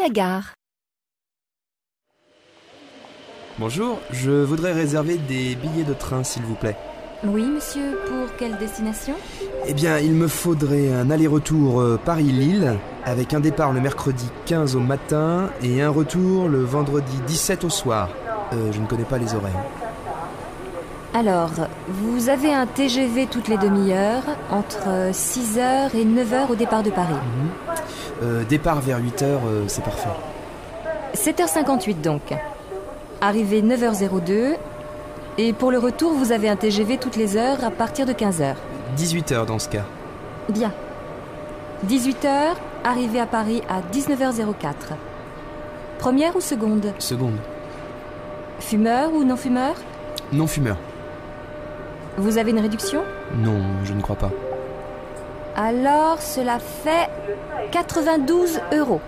La gare. Bonjour, je voudrais réserver des billets de train, s'il vous plaît. Oui, monsieur, pour quelle destination? Eh bien, il me faudrait un aller-retour euh, Paris-Lille, avec un départ le mercredi 15 au matin et un retour le vendredi 17 au soir. Euh, je ne connais pas les horaires. Alors, vous avez un TGV toutes les demi-heures, entre 6h et 9h au départ de Paris. Euh, départ vers 8h, euh, c'est parfait. 7h58 donc. Arrivée 9h02. Et pour le retour, vous avez un TGV toutes les heures à partir de 15h. 18h dans ce cas. Bien. 18h, arrivée à Paris à 19h04. Première ou seconde? Seconde. Fumeur ou non fumeur Non fumeur. Vous avez une réduction? Non, je ne crois pas. Alors, cela fait 92 euros.